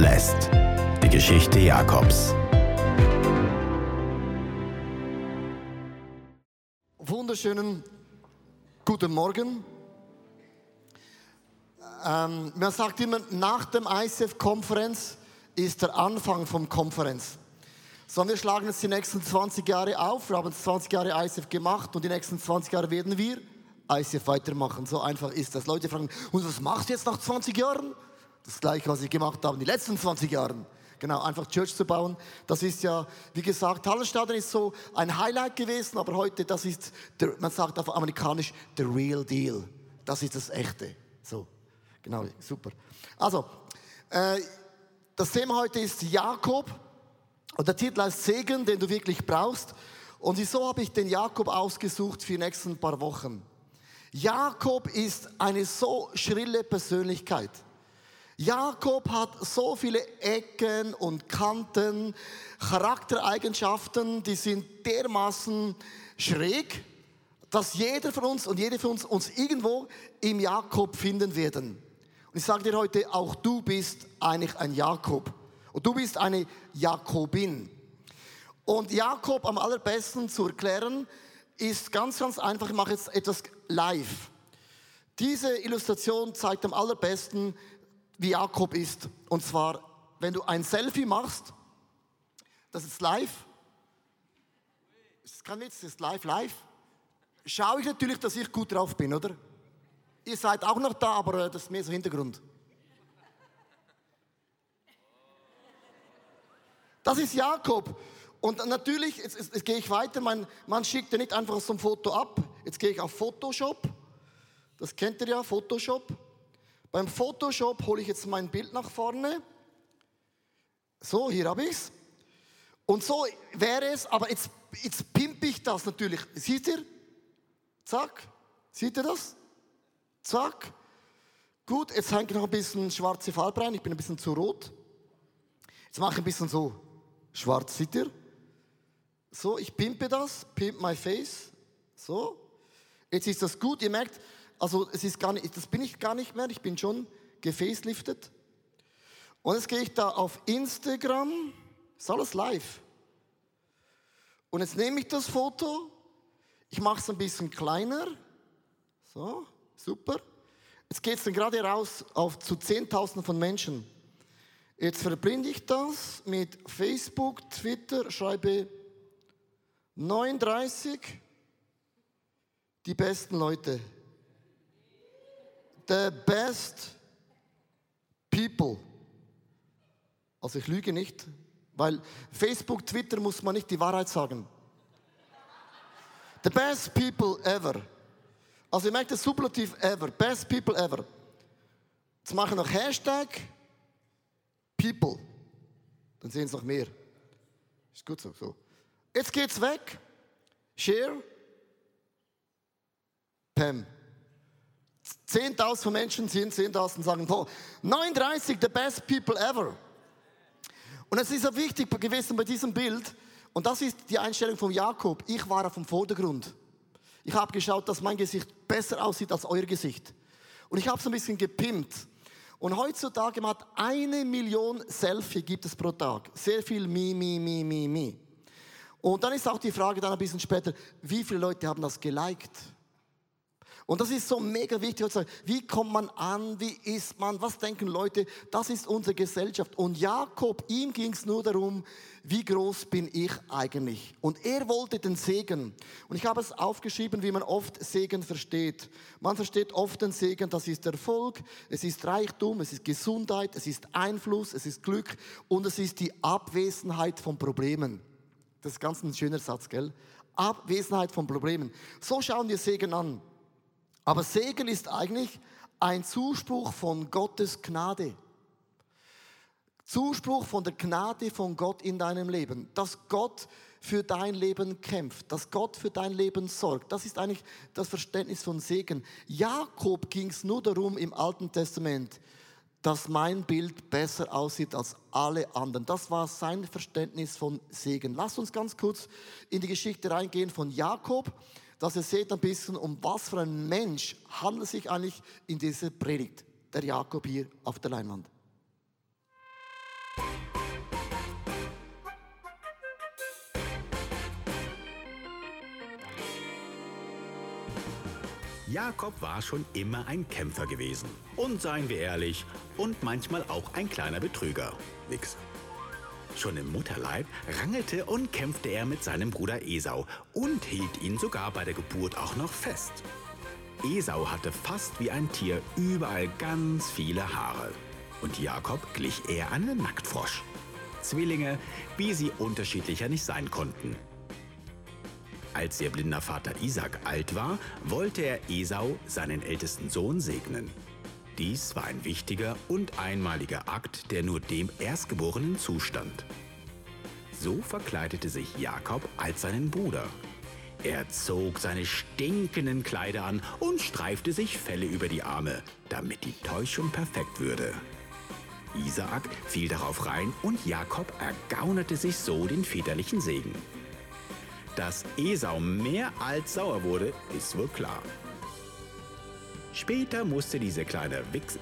Blessed. Die Geschichte Jakobs. Wunderschönen guten Morgen. Ähm, man sagt immer, nach dem ICF-Konferenz ist der Anfang vom Konferenz. So, wir schlagen jetzt die nächsten 20 Jahre auf. Wir haben 20 Jahre ICF gemacht und die nächsten 20 Jahre werden wir ICF weitermachen. So einfach ist das. Leute fragen, und was machst du jetzt nach 20 Jahren? Das gleiche, was ich gemacht habe in den letzten 20 Jahren. Genau, einfach Church zu bauen. Das ist ja, wie gesagt, Hallenstadion ist so ein Highlight gewesen, aber heute, das ist, der, man sagt auf amerikanisch, the real deal. Das ist das Echte. So, genau, super. Also, äh, das Thema heute ist Jakob und der Titel heißt Segen, den du wirklich brauchst. Und wieso habe ich den Jakob ausgesucht für die nächsten paar Wochen? Jakob ist eine so schrille Persönlichkeit. Jakob hat so viele Ecken und Kanten, Charaktereigenschaften, die sind dermaßen schräg, dass jeder von uns und jede von uns uns irgendwo im Jakob finden werden. Und ich sage dir heute, auch du bist eigentlich ein Jakob. Und du bist eine Jakobin. Und Jakob am allerbesten zu erklären, ist ganz, ganz einfach. Ich mache jetzt etwas live. Diese Illustration zeigt am allerbesten, wie Jakob ist. Und zwar, wenn du ein Selfie machst, das ist live. Das ist kein das ist live, live. Schaue ich natürlich, dass ich gut drauf bin, oder? Ihr seid auch noch da, aber äh, das ist mehr so Hintergrund. Das ist Jakob. Und natürlich, jetzt, jetzt, jetzt gehe ich weiter, man, man schickt ja nicht einfach so ein Foto ab. Jetzt gehe ich auf Photoshop. Das kennt ihr ja, Photoshop. Beim Photoshop hole ich jetzt mein Bild nach vorne. So, hier habe ich es. Und so wäre es, aber jetzt, jetzt pimpe ich das natürlich. Seht ihr? Zack. Seht ihr das? Zack. Gut, jetzt hänge ich noch ein bisschen schwarze Farbe rein. Ich bin ein bisschen zu rot. Jetzt mache ich ein bisschen so schwarz, seht ihr? So, ich pimpe das, pimp my face. So. Jetzt ist das gut. Ihr merkt, also es ist gar nicht, das bin ich gar nicht mehr, ich bin schon gefäßliftet. Und jetzt gehe ich da auf Instagram, ist alles live. Und jetzt nehme ich das Foto, ich mache es ein bisschen kleiner. So, super. Jetzt geht es dann gerade raus auf zu Zehntausenden von Menschen. Jetzt verbinde ich das mit Facebook, Twitter, schreibe 39 die besten Leute the best people. Also ich lüge nicht, weil Facebook, Twitter muss man nicht die Wahrheit sagen. The best people ever. Also ihr merkt das Superlativ ever. Best people ever. Jetzt mache ich noch Hashtag people. Dann sehen es noch mehr. Ist gut so. so. Jetzt geht's weg. Share. Pam. 10.000 von Menschen sind 10.000 sagen, oh, 39, the best people ever. Und es ist so wichtig gewesen bei diesem Bild, und das ist die Einstellung von Jakob. Ich war auf dem Vordergrund. Ich habe geschaut, dass mein Gesicht besser aussieht als euer Gesicht. Und ich habe es ein bisschen gepimpt. Und heutzutage hat eine Million Selfie gibt es pro Tag. Sehr viel Mi, Mi, Mi, Mi, Mi. Und dann ist auch die Frage dann ein bisschen später, wie viele Leute haben das geliked? Und das ist so mega wichtig. Wie kommt man an? Wie ist man? Was denken Leute? Das ist unsere Gesellschaft. Und Jakob, ihm ging es nur darum, wie groß bin ich eigentlich? Und er wollte den Segen. Und ich habe es aufgeschrieben, wie man oft Segen versteht. Man versteht oft den Segen, das ist Erfolg, es ist Reichtum, es ist Gesundheit, es ist Einfluss, es ist Glück und es ist die Abwesenheit von Problemen. Das ist ganz ein schöner Satz, gell? Abwesenheit von Problemen. So schauen wir Segen an. Aber Segen ist eigentlich ein Zuspruch von Gottes Gnade. Zuspruch von der Gnade von Gott in deinem Leben. Dass Gott für dein Leben kämpft, dass Gott für dein Leben sorgt. Das ist eigentlich das Verständnis von Segen. Jakob ging es nur darum im Alten Testament, dass mein Bild besser aussieht als alle anderen. Das war sein Verständnis von Segen. Lass uns ganz kurz in die Geschichte reingehen von Jakob dass ihr seht ein bisschen, um was für ein Mensch handelt sich eigentlich in dieser Predigt, der Jakob hier auf der Leinwand. Jakob war schon immer ein Kämpfer gewesen. Und seien wir ehrlich, und manchmal auch ein kleiner Betrüger. Nix. Schon im Mutterleib rangelte und kämpfte er mit seinem Bruder Esau und hielt ihn sogar bei der Geburt auch noch fest. Esau hatte fast wie ein Tier überall ganz viele Haare. Und Jakob glich eher einem Nacktfrosch. Zwillinge, wie sie unterschiedlicher nicht sein konnten. Als ihr blinder Vater Isaac alt war, wollte er Esau, seinen ältesten Sohn, segnen. Dies war ein wichtiger und einmaliger Akt, der nur dem Erstgeborenen zustand. So verkleidete sich Jakob als seinen Bruder. Er zog seine stinkenden Kleider an und streifte sich Felle über die Arme, damit die Täuschung perfekt würde. Isaak fiel darauf rein und Jakob ergaunerte sich so den väterlichen Segen. Dass Esau mehr als sauer wurde, ist wohl klar. Später musste dieser kleine Wichs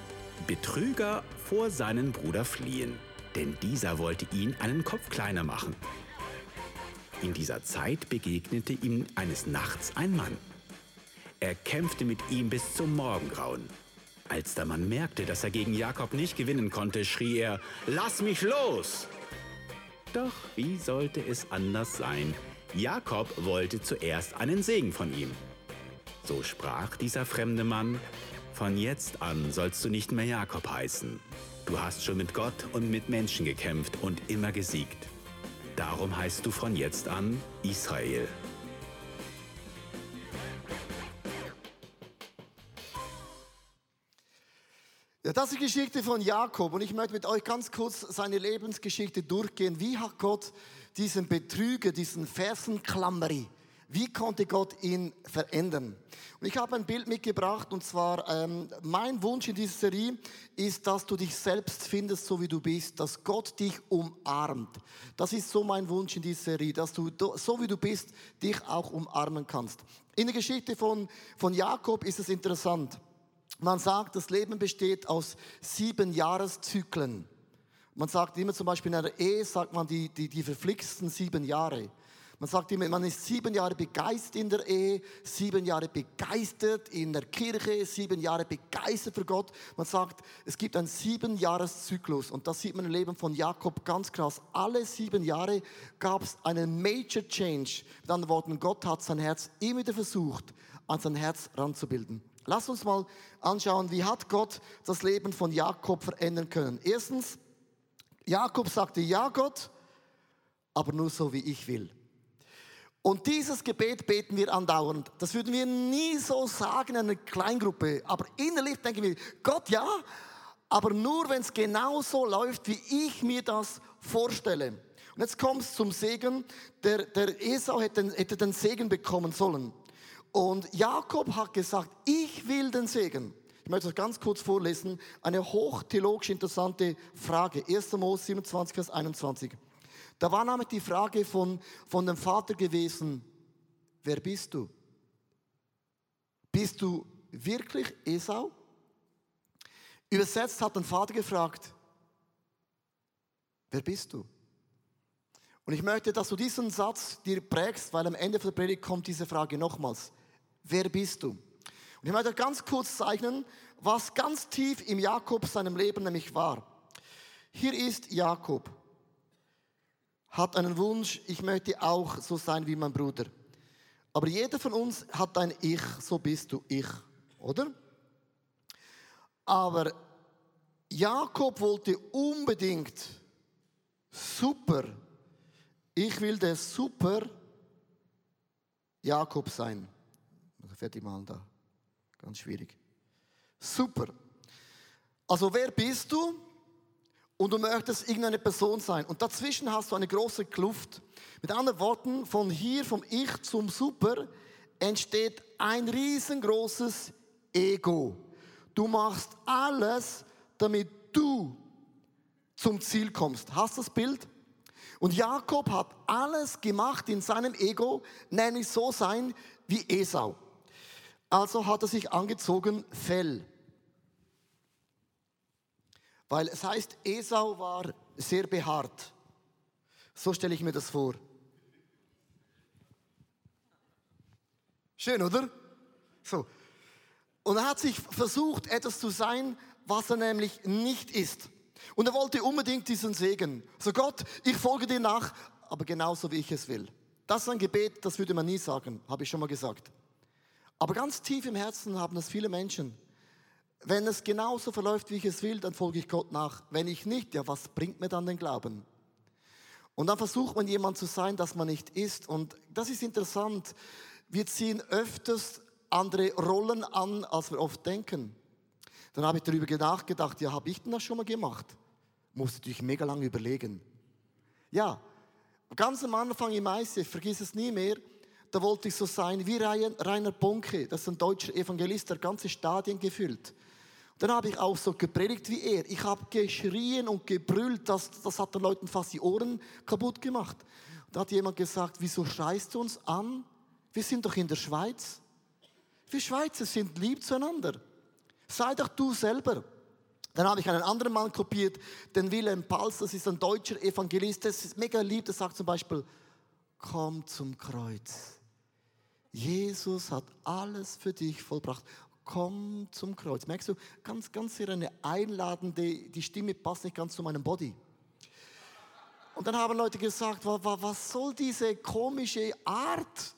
Betrüger vor seinen Bruder fliehen, denn dieser wollte ihn einen Kopf kleiner machen. In dieser Zeit begegnete ihm eines Nachts ein Mann. Er kämpfte mit ihm bis zum Morgengrauen. Als der Mann merkte, dass er gegen Jakob nicht gewinnen konnte, schrie er, Lass mich los! Doch wie sollte es anders sein? Jakob wollte zuerst einen Segen von ihm. So sprach dieser fremde Mann, Von jetzt an sollst du nicht mehr Jakob heißen. Du hast schon mit Gott und mit Menschen gekämpft und immer gesiegt. Darum heißt du von jetzt an Israel. Ja, das ist die Geschichte von Jakob und ich möchte mit euch ganz kurz seine Lebensgeschichte durchgehen. Wie hat Gott diesen Betrüger, diesen Fersenklammerer, wie konnte Gott ihn verändern? Und ich habe ein Bild mitgebracht und zwar ähm, mein Wunsch in dieser Serie ist, dass du dich selbst findest, so wie du bist, dass Gott dich umarmt. Das ist so mein Wunsch in dieser Serie, dass du so wie du bist dich auch umarmen kannst. In der Geschichte von von Jakob ist es interessant. Man sagt, das Leben besteht aus sieben Jahreszyklen. Man sagt immer zum Beispiel in einer Ehe, sagt man die, die, die verflixten sieben Jahre. Man sagt immer, man ist sieben Jahre begeistert in der Ehe, sieben Jahre begeistert in der Kirche, sieben Jahre begeistert für Gott. Man sagt, es gibt einen Jahreszyklus und das sieht man im Leben von Jakob ganz krass. Alle sieben Jahre gab es einen Major Change. Mit anderen Worten, Gott hat sein Herz immer wieder versucht, an sein Herz ranzubilden. Lass uns mal anschauen, wie hat Gott das Leben von Jakob verändern können. Erstens, Jakob sagte, ja Gott, aber nur so, wie ich will. Und dieses Gebet beten wir andauernd. Das würden wir nie so sagen in einer Kleingruppe. Aber innerlich denken wir, Gott ja, aber nur wenn es genau so läuft, wie ich mir das vorstelle. Und jetzt kommt es zum Segen. Der, der Esau hätte, hätte den Segen bekommen sollen. Und Jakob hat gesagt, ich will den Segen. Ich möchte das ganz kurz vorlesen. Eine hochtheologisch interessante Frage. 1. Mose 27, Vers 21. Da war nämlich die Frage von, von dem Vater gewesen, wer bist du? Bist du wirklich Esau? Übersetzt hat den Vater gefragt, wer bist du? Und ich möchte, dass du diesen Satz dir prägst, weil am Ende der Predigt kommt diese Frage nochmals. Wer bist du? Und ich möchte ganz kurz zeichnen, was ganz tief im Jakob seinem Leben nämlich war. Hier ist Jakob hat einen Wunsch, ich möchte auch so sein wie mein Bruder. Aber jeder von uns hat ein Ich, so bist du ich, oder? Aber Jakob wollte unbedingt super, ich will der super Jakob sein. Fertig mal da. Ganz schwierig. Super. Also wer bist du? Und du möchtest irgendeine Person sein. Und dazwischen hast du eine große Kluft. Mit anderen Worten, von hier, vom Ich zum Super, entsteht ein riesengroßes Ego. Du machst alles, damit du zum Ziel kommst. Hast du das Bild? Und Jakob hat alles gemacht in seinem Ego, nämlich so sein wie Esau. Also hat er sich angezogen Fell. Weil es heißt, Esau war sehr behaart. So stelle ich mir das vor. Schön, oder? So. Und er hat sich versucht, etwas zu sein, was er nämlich nicht ist. Und er wollte unbedingt diesen Segen. So Gott, ich folge dir nach, aber genauso wie ich es will. Das ist ein Gebet, das würde man nie sagen, habe ich schon mal gesagt. Aber ganz tief im Herzen haben das viele Menschen. Wenn es genauso verläuft, wie ich es will, dann folge ich Gott nach. Wenn ich nicht, ja, was bringt mir dann den Glauben? Und dann versucht man jemand zu sein, das man nicht ist. Und das ist interessant. Wir ziehen öfters andere Rollen an, als wir oft denken. Dann habe ich darüber nachgedacht, ja, habe ich denn das schon mal gemacht? Musste natürlich mega lange überlegen. Ja, ganz am Anfang im ICF, vergiss es nie mehr, da wollte ich so sein wie Rainer Bonke, das ist ein deutscher Evangelist, der ganze Stadien gefüllt. Dann habe ich auch so gepredigt wie er. Ich habe geschrien und gebrüllt, das, das hat den Leuten fast die Ohren kaputt gemacht. Da hat jemand gesagt, wieso schreist du uns an? Wir sind doch in der Schweiz. Wir Schweizer sind lieb zueinander. Sei doch du selber. Dann habe ich einen anderen Mann kopiert, den Wilhelm Pals, das ist ein deutscher Evangelist, das ist mega lieb, der sagt zum Beispiel, komm zum Kreuz. Jesus hat alles für dich vollbracht. Komm zum Kreuz. Merkst du, ganz, ganz sehr eine einladende, die Stimme passt nicht ganz zu meinem Body. Und dann haben Leute gesagt, was soll diese komische Art?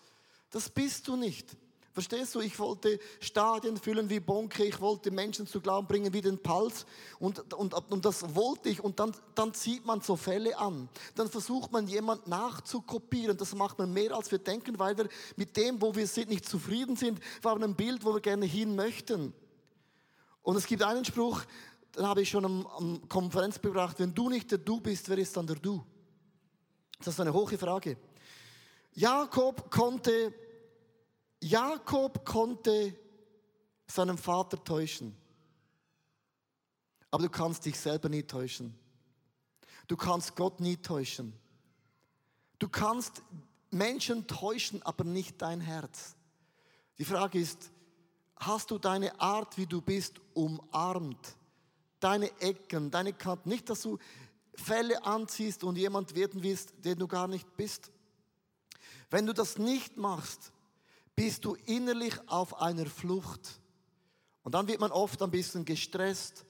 Das bist du nicht. Verstehst du? Ich wollte Stadien füllen wie Bonke, ich wollte Menschen zu Glauben bringen wie den Pals und, und, und das wollte ich und dann, dann zieht man so Fälle an. Dann versucht man jemand nachzukopieren. Das macht man mehr als wir denken, weil wir mit dem, wo wir sind, nicht zufrieden sind. Wir haben ein Bild, wo wir gerne hin möchten. Und es gibt einen Spruch, den habe ich schon am, am Konferenz gebracht, wenn du nicht der Du bist, wer ist dann der Du? Das ist eine hohe Frage. Jakob konnte Jakob konnte seinen Vater täuschen. Aber du kannst dich selber nie täuschen. Du kannst Gott nie täuschen. Du kannst Menschen täuschen, aber nicht dein Herz. Die Frage ist, hast du deine Art, wie du bist, umarmt? Deine Ecken, deine Kanten. Nicht, dass du Fälle anziehst und jemand werden willst, den du gar nicht bist. Wenn du das nicht machst, bist du innerlich auf einer Flucht. Und dann wird man oft ein bisschen gestresst,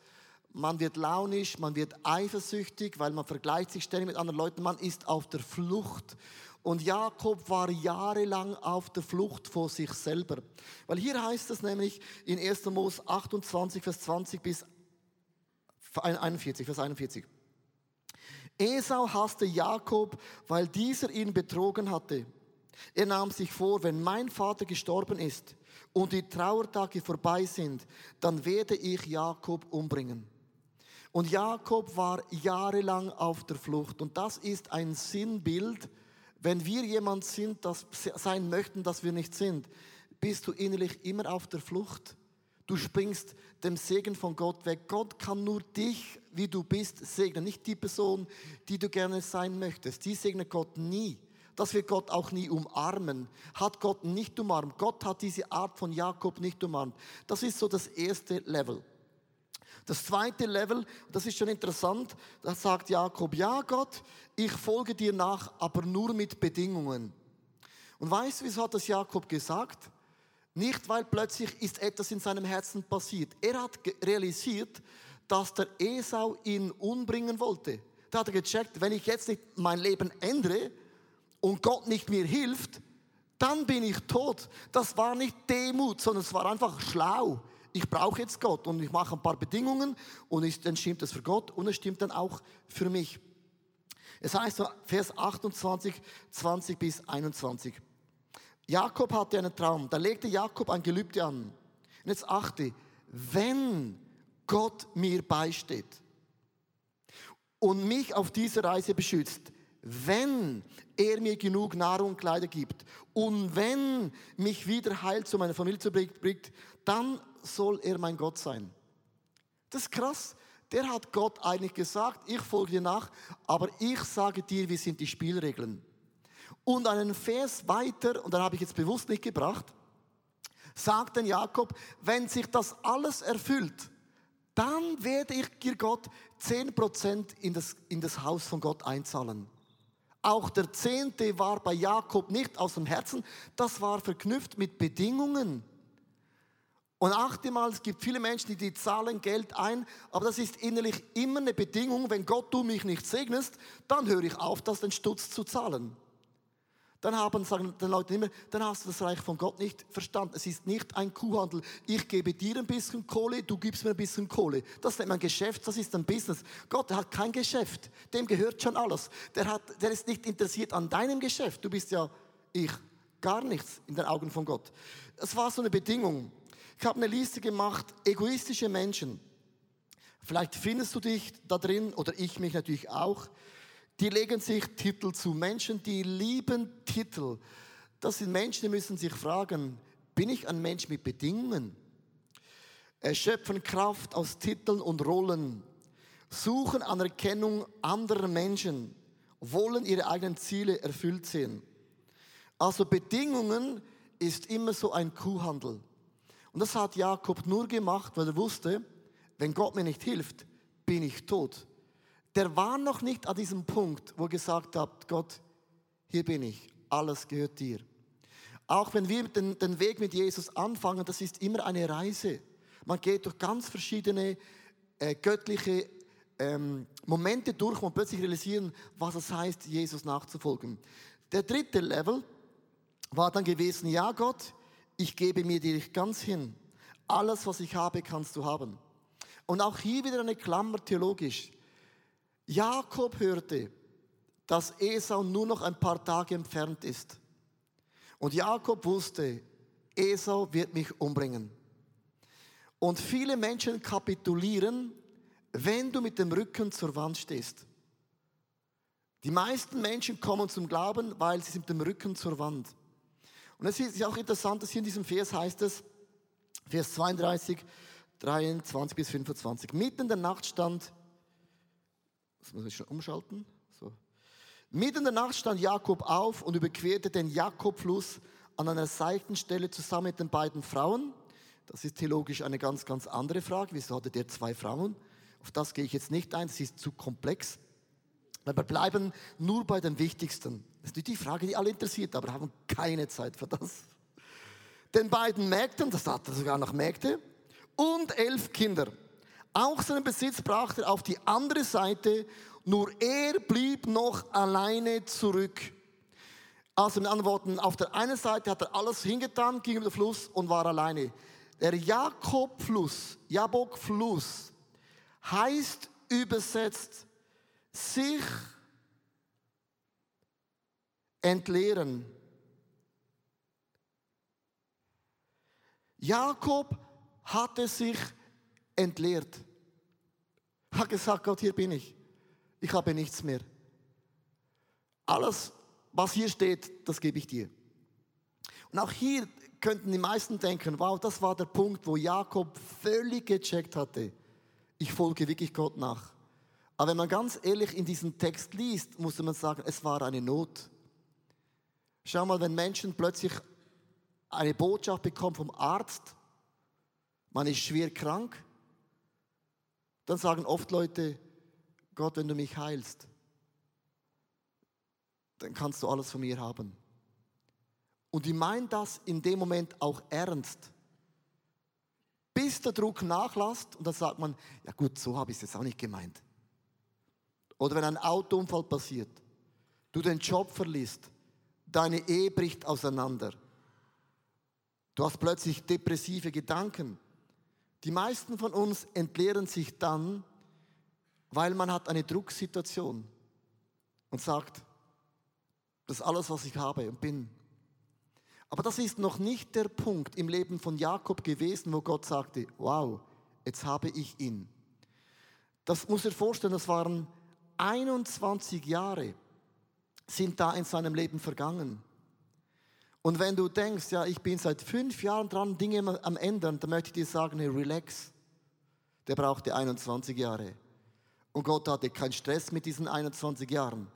man wird launisch, man wird eifersüchtig, weil man vergleicht sich ständig mit anderen Leuten, man ist auf der Flucht. Und Jakob war jahrelang auf der Flucht vor sich selber. Weil hier heißt es nämlich in 1. Mose 28, Vers 20 bis 41, Vers 41. Esau hasste Jakob, weil dieser ihn betrogen hatte. Er nahm sich vor, wenn mein Vater gestorben ist und die Trauertage vorbei sind, dann werde ich Jakob umbringen. Und Jakob war jahrelang auf der Flucht. Und das ist ein Sinnbild, wenn wir jemand sind, das sein möchten, dass wir nicht sind, bist du innerlich immer auf der Flucht. Du springst dem Segen von Gott weg. Gott kann nur dich, wie du bist, segnen. Nicht die Person, die du gerne sein möchtest. Die segnet Gott nie dass wir Gott auch nie umarmen. Hat Gott nicht umarmt. Gott hat diese Art von Jakob nicht umarmt. Das ist so das erste Level. Das zweite Level, das ist schon interessant, da sagt Jakob, ja Gott, ich folge dir nach, aber nur mit Bedingungen. Und weißt du, wieso hat das Jakob gesagt? Nicht, weil plötzlich ist etwas in seinem Herzen passiert. Er hat realisiert, dass der Esau ihn umbringen wollte. Da hat er gecheckt, wenn ich jetzt nicht mein Leben ändere, und Gott nicht mir hilft, dann bin ich tot. Das war nicht Demut, sondern es war einfach schlau. Ich brauche jetzt Gott und ich mache ein paar Bedingungen und dann stimmt es für Gott und es stimmt dann auch für mich. Es heißt so, Vers 28, 20 bis 21. Jakob hatte einen Traum. Da legte Jakob ein Gelübde an. Und jetzt achte, wenn Gott mir beisteht und mich auf dieser Reise beschützt, wenn er mir genug Nahrung und Kleider gibt und wenn mich wieder heil zu meiner Familie bringt, dann soll er mein Gott sein. Das ist krass. Der hat Gott eigentlich gesagt, ich folge dir nach, aber ich sage dir, wie sind die Spielregeln. Und einen Vers weiter, und dann habe ich jetzt bewusst nicht gebracht, sagt dann Jakob, wenn sich das alles erfüllt, dann werde ich dir Gott 10% in das, in das Haus von Gott einzahlen. Auch der Zehnte war bei Jakob nicht aus dem Herzen, das war verknüpft mit Bedingungen. Und achte mal, es gibt viele Menschen, die, zahlen Geld ein, aber das ist innerlich immer eine Bedingung, wenn Gott du mich nicht segnest, dann höre ich auf, das den Stutz zu zahlen. Dann haben, sagen die Leute immer, dann hast du das Reich von Gott nicht verstanden. Es ist nicht ein Kuhhandel. Ich gebe dir ein bisschen Kohle, du gibst mir ein bisschen Kohle. Das ist ein Geschäft, das ist ein Business. Gott hat kein Geschäft. Dem gehört schon alles. Der, hat, der ist nicht interessiert an deinem Geschäft. Du bist ja ich. Gar nichts in den Augen von Gott. Es war so eine Bedingung. Ich habe eine Liste gemacht, egoistische Menschen. Vielleicht findest du dich da drin oder ich mich natürlich auch. Die legen sich Titel zu. Menschen, die lieben Titel. Das sind Menschen, die müssen sich fragen, bin ich ein Mensch mit Bedingungen? Schöpfen Kraft aus Titeln und Rollen. Suchen Anerkennung anderer Menschen. Wollen ihre eigenen Ziele erfüllt sehen. Also Bedingungen ist immer so ein Kuhhandel. Und das hat Jakob nur gemacht, weil er wusste, wenn Gott mir nicht hilft, bin ich tot. Der war noch nicht an diesem Punkt, wo er gesagt hat, Gott, hier bin ich, alles gehört dir. Auch wenn wir den, den Weg mit Jesus anfangen, das ist immer eine Reise. Man geht durch ganz verschiedene äh, göttliche ähm, Momente durch und plötzlich realisieren, was es heißt, Jesus nachzufolgen. Der dritte Level war dann gewesen, ja Gott, ich gebe mir dir ganz hin. Alles, was ich habe, kannst du haben. Und auch hier wieder eine Klammer theologisch. Jakob hörte, dass Esau nur noch ein paar Tage entfernt ist. Und Jakob wusste, Esau wird mich umbringen. Und viele Menschen kapitulieren, wenn du mit dem Rücken zur Wand stehst. Die meisten Menschen kommen zum Glauben, weil sie sind mit dem Rücken zur Wand. Und es ist auch interessant, dass hier in diesem Vers heißt es, Vers 32, 23 bis 25. Mitten in der Nacht stand, das muss ich schon umschalten, so. Mitten in der Nacht stand Jakob auf und überquerte den Jakobfluss an einer Seitenstelle zusammen mit den beiden Frauen. Das ist theologisch eine ganz, ganz andere Frage. Wieso hatte der zwei Frauen? Auf das gehe ich jetzt nicht ein, das ist zu komplex. Wir bleiben nur bei dem Wichtigsten. Das ist die Frage, die alle interessiert, aber haben keine Zeit für das. Den beiden Mägden, das hat er sogar noch Mägde, und elf Kinder. Auch seinen Besitz brachte er auf die andere Seite, nur er blieb noch alleine zurück. Also mit anderen Worten, auf der einen Seite hat er alles hingetan, ging über den Fluss und war alleine. Der Jakobfluss, Jabok-Fluss, heißt übersetzt sich entleeren. Jakob hatte sich entleert. Hat gesagt, Gott, hier bin ich. Ich habe nichts mehr. Alles, was hier steht, das gebe ich dir. Und auch hier könnten die meisten denken, wow, das war der Punkt, wo Jakob völlig gecheckt hatte. Ich folge wirklich Gott nach. Aber wenn man ganz ehrlich in diesen Text liest, muss man sagen, es war eine Not. Schau mal, wenn Menschen plötzlich eine Botschaft bekommen vom Arzt, man ist schwer krank, dann sagen oft Leute, Gott, wenn du mich heilst, dann kannst du alles von mir haben. Und die meinen das in dem Moment auch ernst. Bis der Druck nachlässt und dann sagt man, ja gut, so habe ich es jetzt auch nicht gemeint. Oder wenn ein Autounfall passiert, du den Job verliest, deine Ehe bricht auseinander. Du hast plötzlich depressive Gedanken. Die meisten von uns entleeren sich dann, weil man hat eine Drucksituation und sagt, das ist alles, was ich habe und bin. Aber das ist noch nicht der Punkt im Leben von Jakob gewesen, wo Gott sagte, wow, jetzt habe ich ihn. Das muss er vorstellen, das waren 21 Jahre sind da in seinem Leben vergangen. Und wenn du denkst, ja, ich bin seit fünf Jahren dran, Dinge am ändern, dann möchte ich dir sagen, hey, relax. Der brauchte 21 Jahre. Und Gott hatte keinen Stress mit diesen 21 Jahren.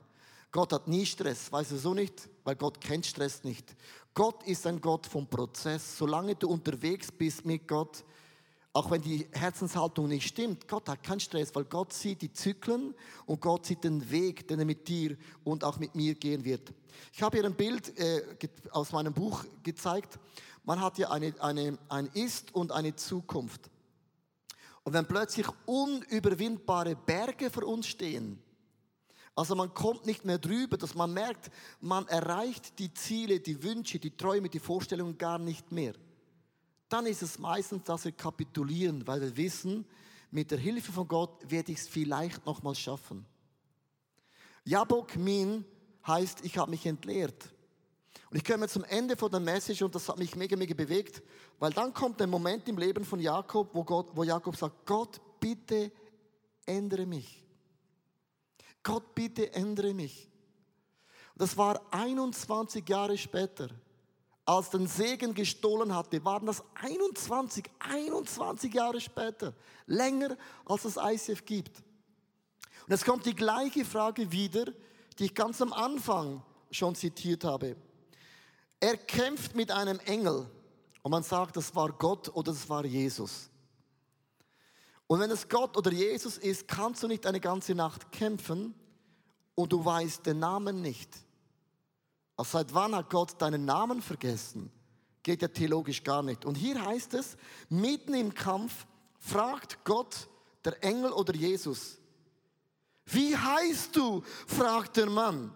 Gott hat nie Stress, weißt du so nicht? Weil Gott kennt Stress nicht. Gott ist ein Gott vom Prozess. Solange du unterwegs bist mit Gott, auch wenn die Herzenshaltung nicht stimmt, Gott hat keinen Stress, weil Gott sieht die Zyklen und Gott sieht den Weg, den er mit dir und auch mit mir gehen wird. Ich habe hier ein Bild äh, aus meinem Buch gezeigt. Man hat ja eine, eine, ein Ist und eine Zukunft. Und wenn plötzlich unüberwindbare Berge vor uns stehen, also man kommt nicht mehr drüber, dass man merkt, man erreicht die Ziele, die Wünsche, die Träume, die Vorstellungen gar nicht mehr dann ist es meistens, dass wir kapitulieren, weil wir wissen, mit der Hilfe von Gott werde ich es vielleicht nochmal schaffen. Jabok Min heißt, ich habe mich entleert. Und ich komme zum Ende von der Message und das hat mich mega, mega bewegt, weil dann kommt der Moment im Leben von Jakob, wo, Gott, wo Jakob sagt, Gott, bitte ändere mich. Gott, bitte ändere mich. Das war 21 Jahre später als den Segen gestohlen hatte, waren das 21, 21 Jahre später. Länger als es ICF gibt. Und es kommt die gleiche Frage wieder, die ich ganz am Anfang schon zitiert habe. Er kämpft mit einem Engel und man sagt, das war Gott oder das war Jesus. Und wenn es Gott oder Jesus ist, kannst du nicht eine ganze Nacht kämpfen und du weißt den Namen nicht. Also seit wann hat Gott deinen Namen vergessen? Geht ja theologisch gar nicht. Und hier heißt es, mitten im Kampf fragt Gott, der Engel oder Jesus, wie heißt du? fragt der Mann.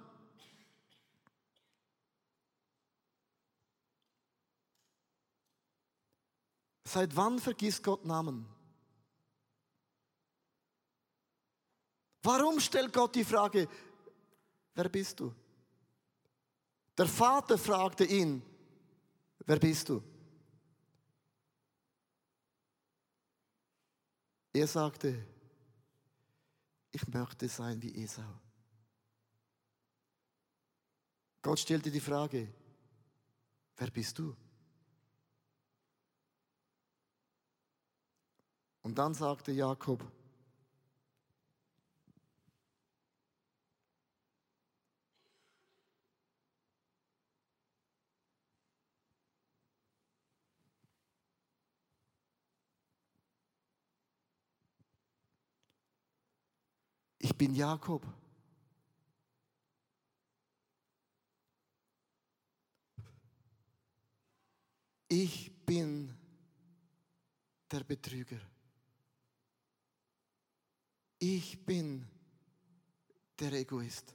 Seit wann vergisst Gott Namen? Warum stellt Gott die Frage, wer bist du? Der Vater fragte ihn, wer bist du? Er sagte, ich möchte sein wie Esau. Gott stellte die Frage, wer bist du? Und dann sagte Jakob, ich bin Jakob. Ich bin der Betrüger. Ich bin der Egoist.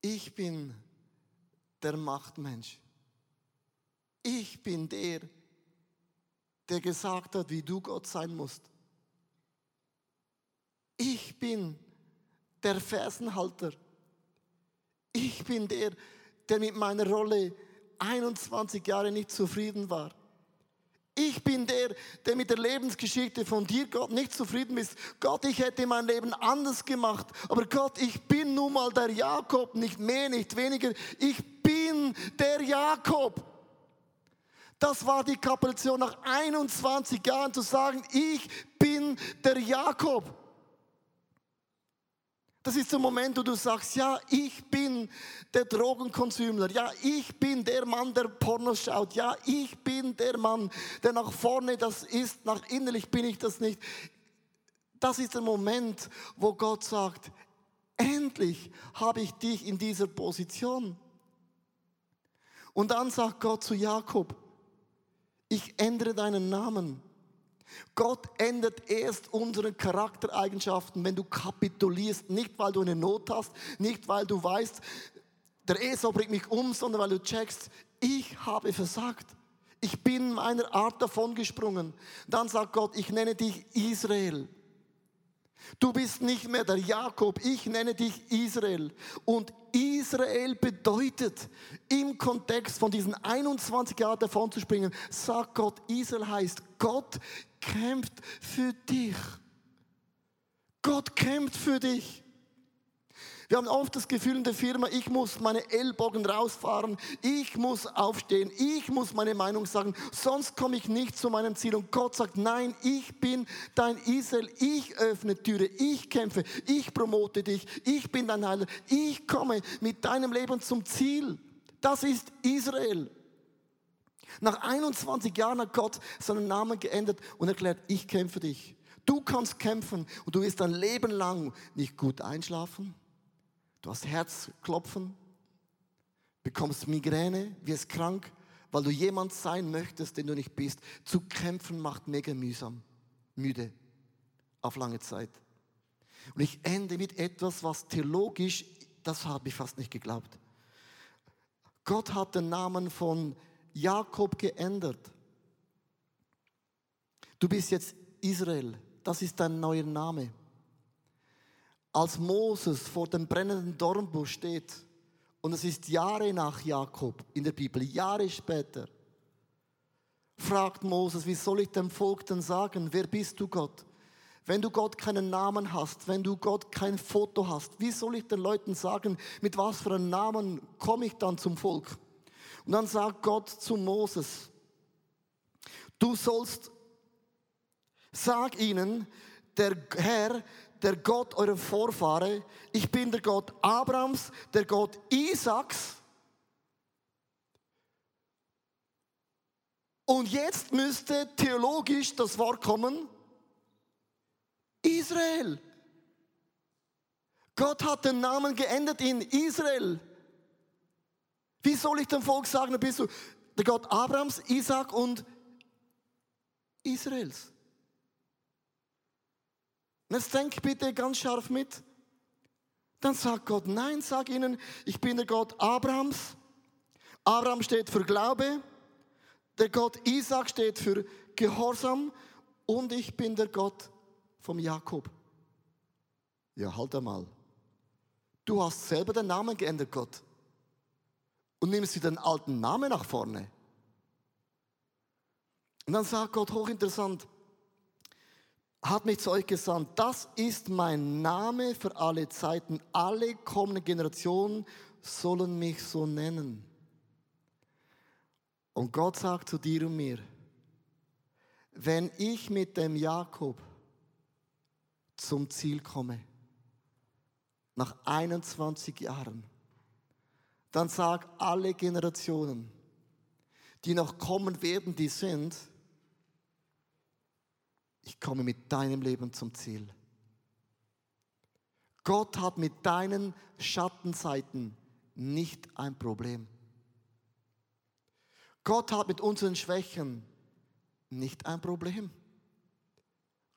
Ich bin der Machtmensch. Ich bin der, der gesagt hat, wie du Gott sein musst. Ich bin der Fersenhalter. Ich bin der, der mit meiner Rolle 21 Jahre nicht zufrieden war. Ich bin der, der mit der Lebensgeschichte von dir, Gott, nicht zufrieden ist. Gott, ich hätte mein Leben anders gemacht. Aber Gott, ich bin nun mal der Jakob, nicht mehr, nicht weniger. Ich bin der Jakob. Das war die Kapitulation nach 21 Jahren zu sagen, ich bin der Jakob. Das ist der Moment, wo du sagst, ja, ich bin der Drogenkonsumler, ja, ich bin der Mann, der Pornos schaut, ja, ich bin der Mann, der nach vorne das ist, nach innerlich bin ich das nicht. Das ist der Moment, wo Gott sagt, endlich habe ich dich in dieser Position. Und dann sagt Gott zu Jakob, ich ändere deinen Namen. Gott ändert erst unsere Charaktereigenschaften, wenn du kapitulierst, nicht weil du eine Not hast, nicht weil du weißt, der Esau bringt mich um, sondern weil du checkst, ich habe versagt. Ich bin meiner Art davon gesprungen. Dann sagt Gott, ich nenne dich Israel. Du bist nicht mehr der Jakob, ich nenne dich Israel. Und Israel bedeutet im Kontext von diesen 21 Jahren davon zu springen, sagt Gott, Israel heißt, Gott kämpft für dich. Gott kämpft für dich. Wir haben oft das Gefühl in der Firma, ich muss meine Ellbogen rausfahren, ich muss aufstehen, ich muss meine Meinung sagen, sonst komme ich nicht zu meinem Ziel. Und Gott sagt, nein, ich bin dein Israel, ich öffne Türe, ich kämpfe, ich promote dich, ich bin dein Heiler, ich komme mit deinem Leben zum Ziel. Das ist Israel. Nach 21 Jahren hat Gott seinen Namen geändert und erklärt, ich kämpfe dich. Du kannst kämpfen und du wirst dein Leben lang nicht gut einschlafen. Du hast Herzklopfen, bekommst Migräne, wirst krank, weil du jemand sein möchtest, den du nicht bist. Zu kämpfen macht mega mühsam, müde, auf lange Zeit. Und ich ende mit etwas, was theologisch, das habe ich fast nicht geglaubt. Gott hat den Namen von Jakob geändert. Du bist jetzt Israel das ist dein neuer Name. Als Moses vor dem brennenden Dornbusch steht, und es ist Jahre nach Jakob in der Bibel, Jahre später, fragt Moses, wie soll ich dem Volk denn sagen, wer bist du Gott? Wenn du Gott keinen Namen hast, wenn du Gott kein Foto hast, wie soll ich den Leuten sagen, mit was für einem Namen komme ich dann zum Volk? Und dann sagt Gott zu Moses, du sollst Sag ihnen, der Herr, der Gott eurer Vorfahre, ich bin der Gott Abrahams, der Gott Isaaks. Und jetzt müsste theologisch das Wort kommen, Israel. Gott hat den Namen geändert in Israel. Wie soll ich dem Volk sagen, bist du der Gott Abrahams, Isaac und Israels? Jetzt denk bitte ganz scharf mit. Dann sagt Gott, nein, sag ihnen, ich bin der Gott Abrahams. Abraham steht für Glaube. Der Gott Isaac steht für Gehorsam. Und ich bin der Gott vom Jakob. Ja, halt einmal. Du hast selber den Namen geändert, Gott. Und nimmst wieder den alten Namen nach vorne. Und dann sagt Gott hochinteressant, hat mich zu euch gesandt. Das ist mein Name für alle Zeiten. Alle kommenden Generationen sollen mich so nennen. Und Gott sagt zu dir und mir, wenn ich mit dem Jakob zum Ziel komme, nach 21 Jahren, dann sag alle Generationen, die noch kommen werden, die sind, ich komme mit deinem Leben zum Ziel. Gott hat mit deinen Schattenseiten nicht ein Problem. Gott hat mit unseren Schwächen nicht ein Problem.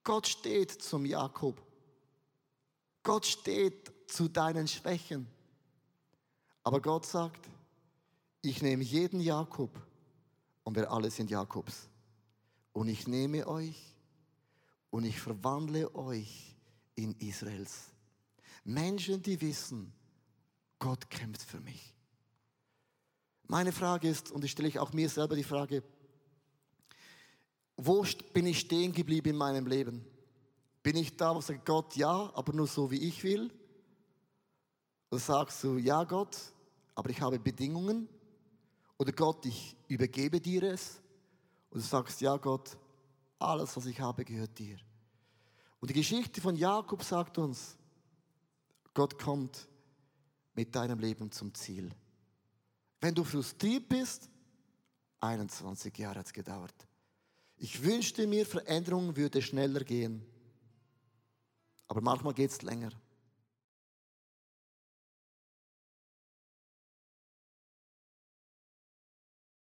Gott steht zum Jakob. Gott steht zu deinen Schwächen. Aber Gott sagt, ich nehme jeden Jakob und wir alle sind Jakobs. Und ich nehme euch und ich verwandle euch in Israels. Menschen, die wissen, Gott kämpft für mich. Meine Frage ist, und ich stelle ich auch mir selber die Frage, wo bin ich stehen geblieben in meinem Leben? Bin ich da, wo ich sage, Gott, ja, aber nur so, wie ich will? Oder sagst du, ja, Gott, aber ich habe Bedingungen? Oder Gott, ich übergebe dir es? Und du sagst, ja, Gott, alles, was ich habe, gehört dir. Und die Geschichte von Jakob sagt uns, Gott kommt mit deinem Leben zum Ziel. Wenn du frustriert bist, 21 Jahre hat es gedauert. Ich wünschte mir, Veränderung würde schneller gehen. Aber manchmal geht es länger.